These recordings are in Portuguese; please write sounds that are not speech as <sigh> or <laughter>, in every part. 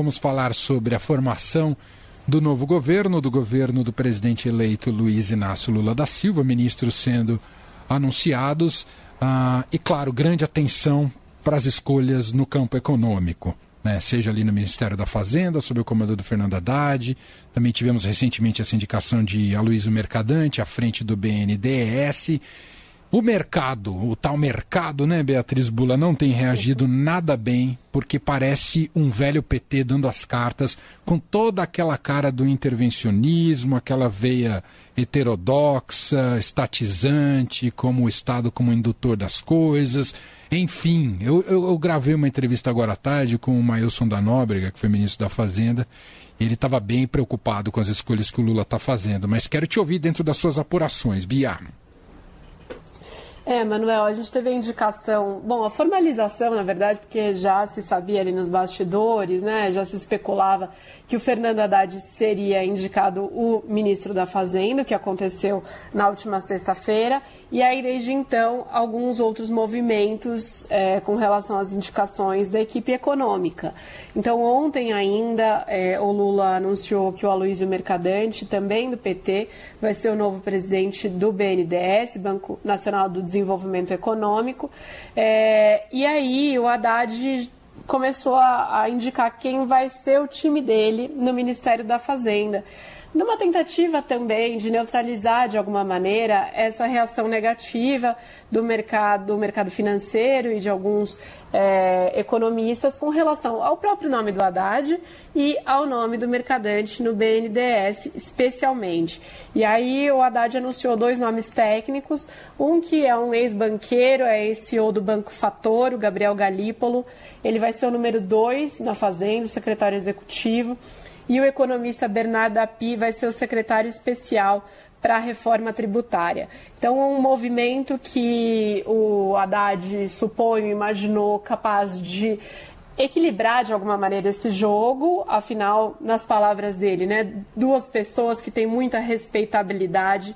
vamos falar sobre a formação do novo governo, do governo do presidente eleito Luiz Inácio Lula da Silva, ministros sendo anunciados, ah, e, claro, grande atenção para as escolhas no campo econômico. Né, seja ali no Ministério da Fazenda, sob o comando do Fernando Haddad. Também tivemos recentemente essa indicação de Aloysio Mercadante à frente do BNDES. O mercado, o tal mercado, né, Beatriz Bula, não tem reagido nada bem, porque parece um velho PT dando as cartas, com toda aquela cara do intervencionismo, aquela veia heterodoxa, estatizante, como o Estado como indutor das coisas. Enfim, eu, eu, eu gravei uma entrevista agora à tarde com o Mailson da Nóbrega, que foi ministro da Fazenda, ele estava bem preocupado com as escolhas que o Lula está fazendo. Mas quero te ouvir dentro das suas apurações, Bia. É, Manuel, a gente teve a indicação, bom, a formalização, na verdade, porque já se sabia ali nos bastidores, né, já se especulava que o Fernando Haddad seria indicado o ministro da Fazenda, que aconteceu na última sexta-feira, e aí desde então alguns outros movimentos é, com relação às indicações da equipe econômica. Então ontem ainda é, o Lula anunciou que o Aloysio Mercadante, também do PT, vai ser o novo presidente do BNDES, Banco Nacional do Desenvolvimento Econômico, é, e aí o Haddad começou a, a indicar quem vai ser o time dele no Ministério da Fazenda numa tentativa também de neutralizar de alguma maneira essa reação negativa do mercado, do mercado financeiro e de alguns é, economistas com relação ao próprio nome do Haddad e ao nome do mercadante no BNDES, especialmente. E aí o Haddad anunciou dois nomes técnicos, um que é um ex-banqueiro, é CEO do Banco Fator, o Gabriel Galípolo, ele vai ser o número dois na Fazenda, o secretário executivo e o economista Bernardo Api vai ser o secretário especial para a reforma tributária. Então, é um movimento que o Haddad, suponho, imaginou capaz de equilibrar de alguma maneira esse jogo, afinal, nas palavras dele, né, duas pessoas que têm muita respeitabilidade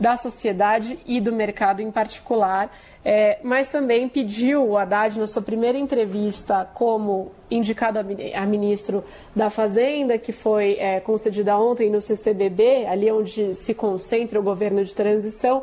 da sociedade e do mercado em particular, é, mas também pediu o Haddad, na sua primeira entrevista como indicado a, ministro da Fazenda, que foi é, concedida ontem no CCBB, ali onde se concentra o governo de transição,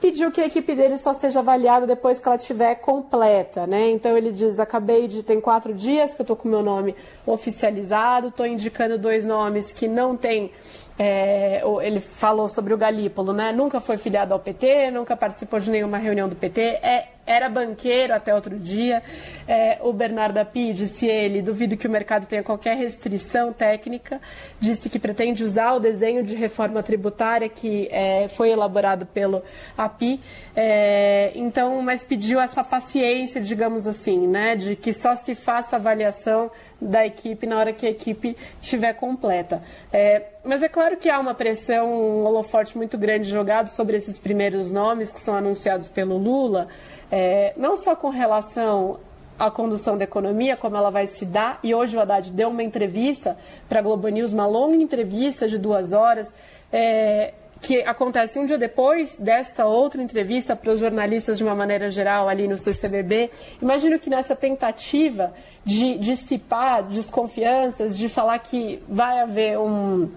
pediu que a equipe dele só seja avaliada depois que ela estiver completa, né? Então ele diz, acabei de tem quatro dias que eu estou com meu nome oficializado, estou indicando dois nomes que não têm é, ele falou sobre o Galípolo, né? Nunca foi filiado ao PT, nunca participou de nenhuma reunião do PT, é, era banqueiro até outro dia. É, o Bernardo Api disse ele, duvido que o mercado tenha qualquer restrição técnica, disse que pretende usar o desenho de reforma tributária que é, foi elaborado pelo Api, é, então, mas pediu essa paciência, digamos assim, né? De que só se faça avaliação da equipe na hora que a equipe estiver completa. É, mas é claro que há uma pressão, um holofote muito grande jogado sobre esses primeiros nomes que são anunciados pelo Lula, é, não só com relação à condução da economia, como ela vai se dar, e hoje o Haddad deu uma entrevista para a Globo News, uma longa entrevista de duas horas, é, que acontece um dia depois desta outra entrevista para os jornalistas de uma maneira geral ali no CCBB. Imagino que nessa tentativa de dissipar desconfianças, de falar que vai haver um,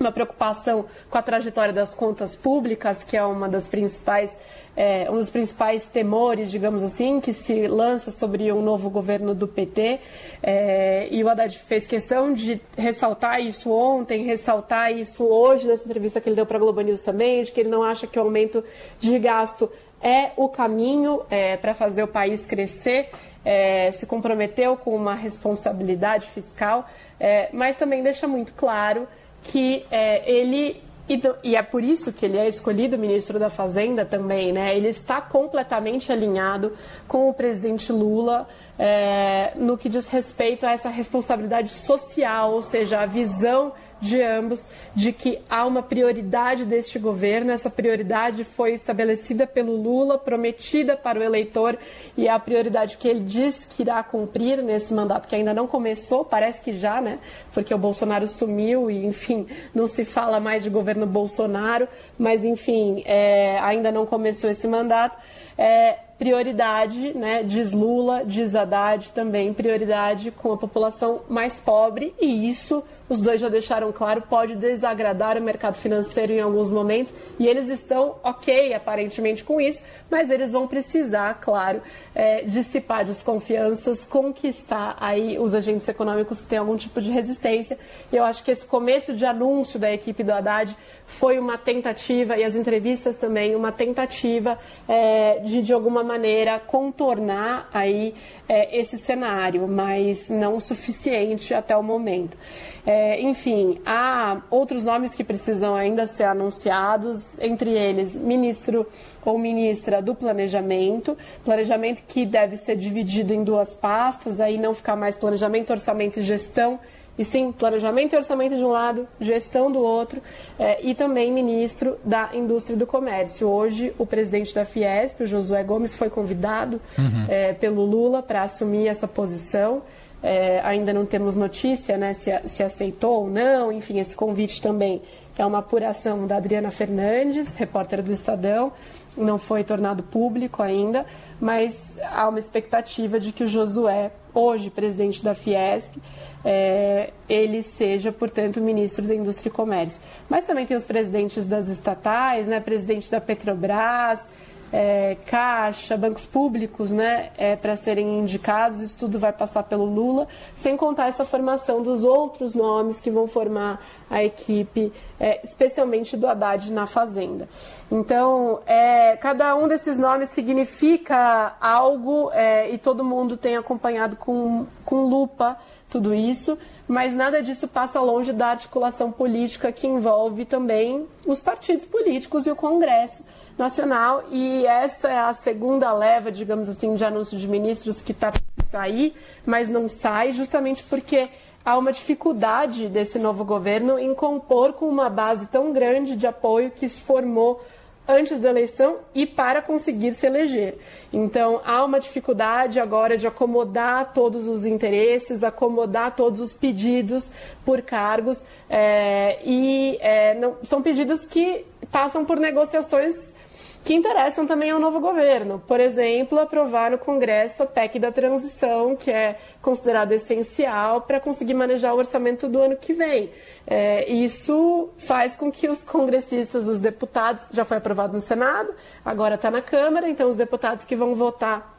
uma preocupação com a trajetória das contas públicas, que é uma das principais, é, um dos principais temores, digamos assim, que se lança sobre um novo governo do PT. É, e o Haddad fez questão de ressaltar isso ontem, ressaltar isso hoje nessa entrevista que ele deu para a Globo News também, de que ele não acha que o aumento de gasto é o caminho é, para fazer o país crescer. É, se comprometeu com uma responsabilidade fiscal, é, mas também deixa muito claro que é, ele e, é por isso que ele é escolhido ministro da Fazenda também, né? Ele está completamente alinhado com o presidente Lula é, no que diz respeito a essa responsabilidade social, ou seja, a visão de ambos de que há uma prioridade deste governo. Essa prioridade foi estabelecida pelo Lula, prometida para o eleitor e é a prioridade que ele diz que irá cumprir nesse mandato que ainda não começou, parece que já, né? Porque o Bolsonaro sumiu e, enfim, não se fala mais de governo Bolsonaro, mas, enfim, é, ainda não começou esse mandato. É, prioridade, né, diz Lula, diz Haddad também, prioridade com a população mais pobre, e isso, os dois já deixaram claro, pode desagradar o mercado financeiro em alguns momentos, e eles estão ok, aparentemente, com isso, mas eles vão precisar, claro, é, dissipar desconfianças, conquistar aí os agentes econômicos que têm algum tipo de resistência, e eu acho que esse começo de anúncio da equipe do Haddad foi uma tentativa, e as entrevistas também, uma tentativa é, de, de alguma maneira, contornar aí é, esse cenário, mas não o suficiente até o momento. É, enfim, há outros nomes que precisam ainda ser anunciados, entre eles ministro ou ministra do planejamento, planejamento que deve ser dividido em duas pastas, aí não ficar mais planejamento, orçamento e gestão, e sim planejamento e orçamento de um lado, gestão do outro, é, e também ministro da Indústria e do Comércio. Hoje, o presidente da Fiesp, o Josué Gomes, foi convidado uhum. é, pelo Lula para assumir essa posição. É, ainda não temos notícia né, se, se aceitou ou não, enfim, esse convite também é uma apuração da Adriana Fernandes, repórter do Estadão, não foi tornado público ainda, mas há uma expectativa de que o Josué, hoje presidente da Fiesp, é, ele seja, portanto, ministro da Indústria e Comércio. Mas também tem os presidentes das estatais, né, presidente da Petrobras, é, Caixa, bancos públicos, né, é, para serem indicados, isso tudo vai passar pelo Lula, sem contar essa formação dos outros nomes que vão formar a equipe, é, especialmente do Haddad na Fazenda. Então, é, cada um desses nomes significa algo é, e todo mundo tem acompanhado com, com lupa tudo isso, mas nada disso passa longe da articulação política que envolve também os partidos políticos e o Congresso Nacional. E essa é a segunda leva, digamos assim, de anúncios de ministros que está para sair, mas não sai, justamente porque há uma dificuldade desse novo governo em compor com uma base tão grande de apoio que se formou antes da eleição e para conseguir se eleger. Então, há uma dificuldade agora de acomodar todos os interesses, acomodar todos os pedidos por cargos, é, e é, não, são pedidos que passam por negociações que interessam também ao novo governo. Por exemplo, aprovar no Congresso a PEC da transição, que é considerado essencial para conseguir manejar o orçamento do ano que vem. É, isso faz com que os congressistas, os deputados, já foi aprovado no Senado, agora está na Câmara, então os deputados que vão votar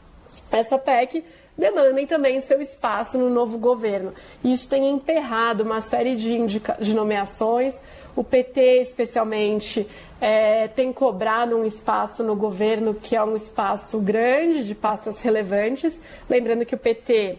essa PEC demandem também seu espaço no novo governo. Isso tem emperrado uma série de, de nomeações. O PT, especialmente, é, tem cobrado um espaço no governo que é um espaço grande de pastas relevantes. Lembrando que o PT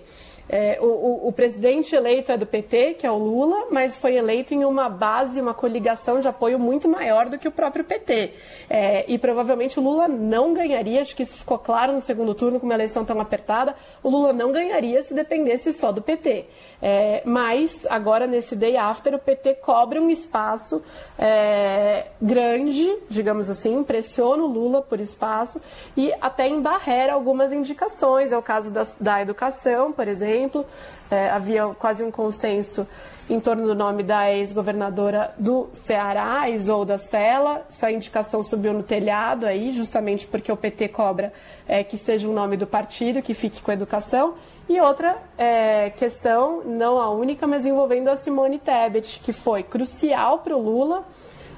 é, o, o, o, presidente eleito é do PT, que é o Lula, mas foi eleito em uma base, uma coligação de apoio muito maior do que o próprio PT. É, e provavelmente o Lula não ganharia, acho que isso ficou claro no segundo turno, com uma eleição tão apertada, o Lula não ganharia se dependesse só do PT. É, mas, agora, nesse day after, o PT cobra um espaço é, grande, digamos assim, pressiona o Lula por espaço e até embarrera algumas indicações. É o caso da, da educação, por exemplo exemplo. É, havia quase um consenso em torno do nome da ex-governadora do Ceará, Isolda Sela. Essa indicação subiu no telhado aí, justamente porque o PT cobra é, que seja o nome do partido, que fique com a educação. E outra é, questão, não a única, mas envolvendo a Simone Tebet, que foi crucial para o Lula,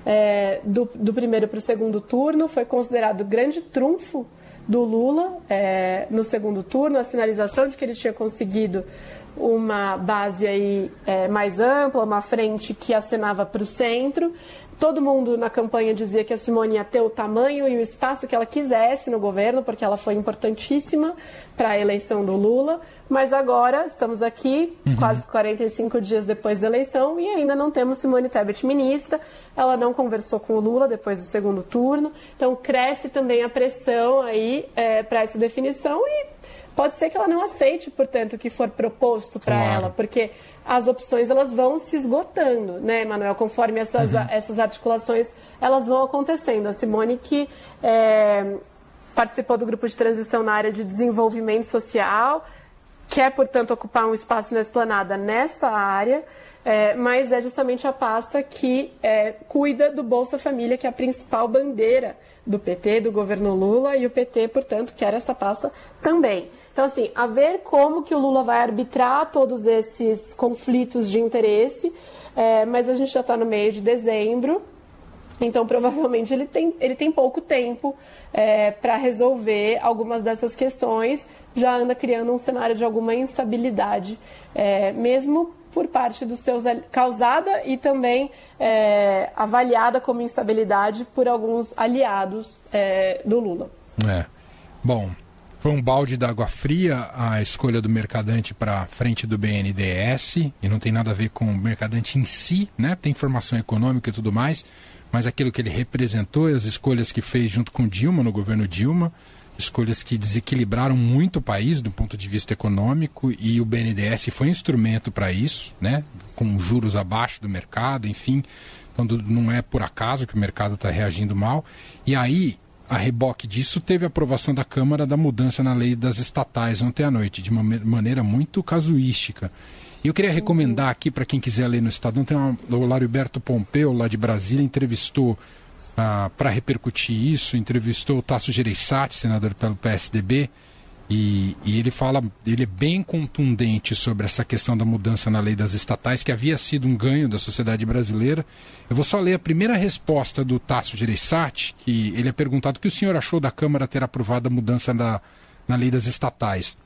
é, do, do primeiro para o segundo turno, foi considerado grande trunfo do Lula é, no segundo turno, a sinalização de que ele tinha conseguido uma base aí é, mais ampla, uma frente que acenava para o centro. Todo mundo na campanha dizia que a Simone ia ter o tamanho e o espaço que ela quisesse no governo, porque ela foi importantíssima para a eleição do Lula. Mas agora estamos aqui, uhum. quase 45 dias depois da eleição, e ainda não temos Simone Tebet ministra. Ela não conversou com o Lula depois do segundo turno. Então cresce também a pressão aí é, para essa definição e pode ser que ela não aceite, portanto, o que for proposto para claro. ela, porque as opções elas vão se esgotando, né, Manuel? Conforme essas, uhum. essas articulações elas vão acontecendo. A Simone que é, participou do grupo de transição na área de desenvolvimento social, quer, portanto, ocupar um espaço na esplanada nesta área, é, mas é justamente a pasta que é, cuida do Bolsa Família, que é a principal bandeira do PT, do governo Lula, e o PT, portanto, quer essa pasta também. Então, assim, a ver como que o Lula vai arbitrar todos esses conflitos de interesse, é, mas a gente já está no meio de dezembro, então, provavelmente, ele tem, ele tem pouco tempo é, para resolver algumas dessas questões, já anda criando um cenário de alguma instabilidade, é, mesmo por parte dos seus causada e também é, avaliada como instabilidade por alguns aliados é, do Lula. É. Bom, foi um balde d'água fria a escolha do Mercadante para frente do BNDES e não tem nada a ver com o Mercadante em si, né? Tem formação econômica e tudo mais, mas aquilo que ele representou e as escolhas que fez junto com Dilma no governo Dilma escolhas que desequilibraram muito o país do ponto de vista econômico e o BNDES foi um instrumento para isso, né? com juros abaixo do mercado, enfim. Então não é por acaso que o mercado está reagindo mal. E aí, a reboque disso, teve a aprovação da Câmara da mudança na lei das estatais ontem à noite, de uma maneira muito casuística. E eu queria recomendar aqui para quem quiser ler no Estadão, tem uma, o Lariberto Pompeu, lá de Brasília, entrevistou ah, para repercutir isso, entrevistou o Tasso Gereissati, senador pelo PSDB, e, e, ele fala, ele é bem contundente sobre essa questão da mudança na lei das estatais, que havia sido um ganho da sociedade brasileira. Eu vou só ler a primeira resposta do Tasso Gereissati, que ele é perguntado o que o senhor achou da Câmara ter aprovado a mudança na, na lei das estatais.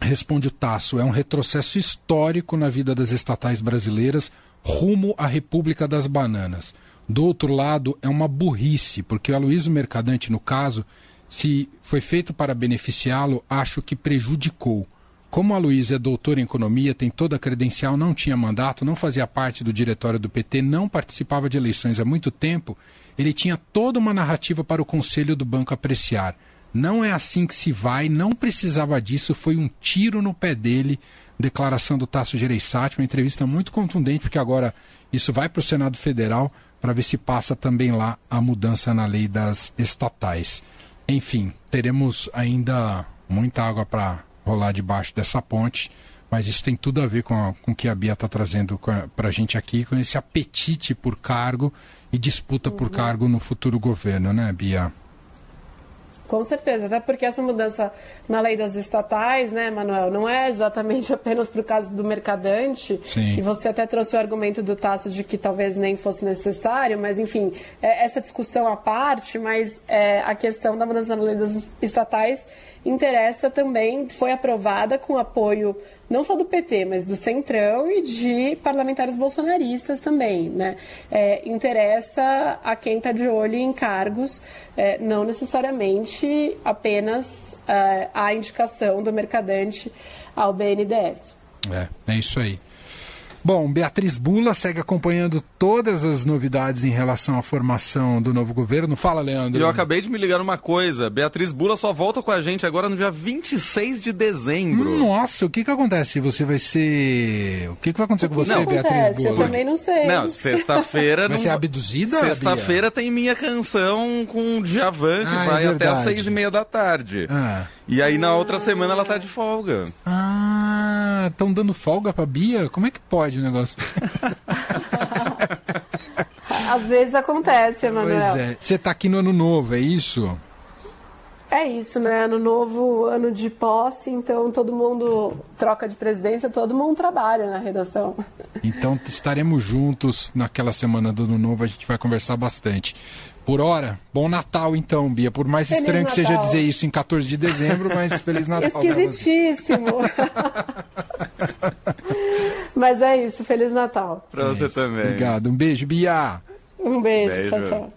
Responde o Tasso, é um retrocesso histórico na vida das estatais brasileiras rumo à República das Bananas. Do outro lado, é uma burrice, porque o Aloysio Mercadante, no caso, se foi feito para beneficiá-lo, acho que prejudicou. Como a Luísa é doutor em economia, tem toda a credencial, não tinha mandato, não fazia parte do diretório do PT, não participava de eleições há muito tempo, ele tinha toda uma narrativa para o conselho do banco apreciar. Não é assim que se vai, não precisava disso, foi um tiro no pé dele. Declaração do Tasso Gereissati, uma entrevista muito contundente, porque agora isso vai para o Senado Federal para ver se passa também lá a mudança na lei das estatais. Enfim, teremos ainda muita água para rolar debaixo dessa ponte, mas isso tem tudo a ver com, o que a Bia está trazendo para a gente aqui, com esse apetite por cargo e disputa uhum. por cargo no futuro governo, né, Bia? Com certeza, até porque essa mudança na lei das estatais, né, Manuel, não é exatamente <laughs> apenas para o caso do mercadante. Sim. E você até trouxe o argumento do Tasso de que talvez nem fosse necessário, mas enfim, é, essa discussão à parte, mas é, a questão da mudança na lei das estatais interessa também, foi aprovada com apoio não só do PT, mas do Centrão e de parlamentares bolsonaristas também. Né? É, interessa a quem está de olho em cargos, é, não necessariamente apenas é, a indicação do mercadante ao BNDES. É, é isso aí. Bom, Beatriz Bula segue acompanhando todas as novidades em relação à formação do novo governo. Fala, Leandro. Eu acabei de me ligar numa coisa. Beatriz Bula só volta com a gente agora no dia 26 de dezembro. Nossa, o que que acontece? Você vai ser... O que que vai acontecer com você, não, Beatriz acontece? Bula? Eu também não sei. Não, sexta-feira... <laughs> vai não... ser abduzida, Sexta-feira tem minha canção com o Djavan, que ah, é vai é até às seis e meia da tarde. Ah. E aí na outra semana ela tá de folga. Ah, estão dando folga pra Bia? Como é que pode o negócio? <laughs> Às vezes acontece, Emanuel. Pois é. Você tá aqui no ano novo, é isso? É isso, né? Ano novo, ano de posse, então todo mundo troca de presidência, todo mundo trabalha na redação. <laughs> Então estaremos juntos naquela semana do ano novo, a gente vai conversar bastante. Por hora, bom Natal então, Bia. Por mais feliz estranho Natal. que seja dizer isso em 14 de dezembro, mas Feliz <laughs> Natal. Esquisitíssimo. Mas é isso, Feliz Natal. Pra você é também. Obrigado. Um beijo, Bia. Um beijo. beijo. Tchau, tchau.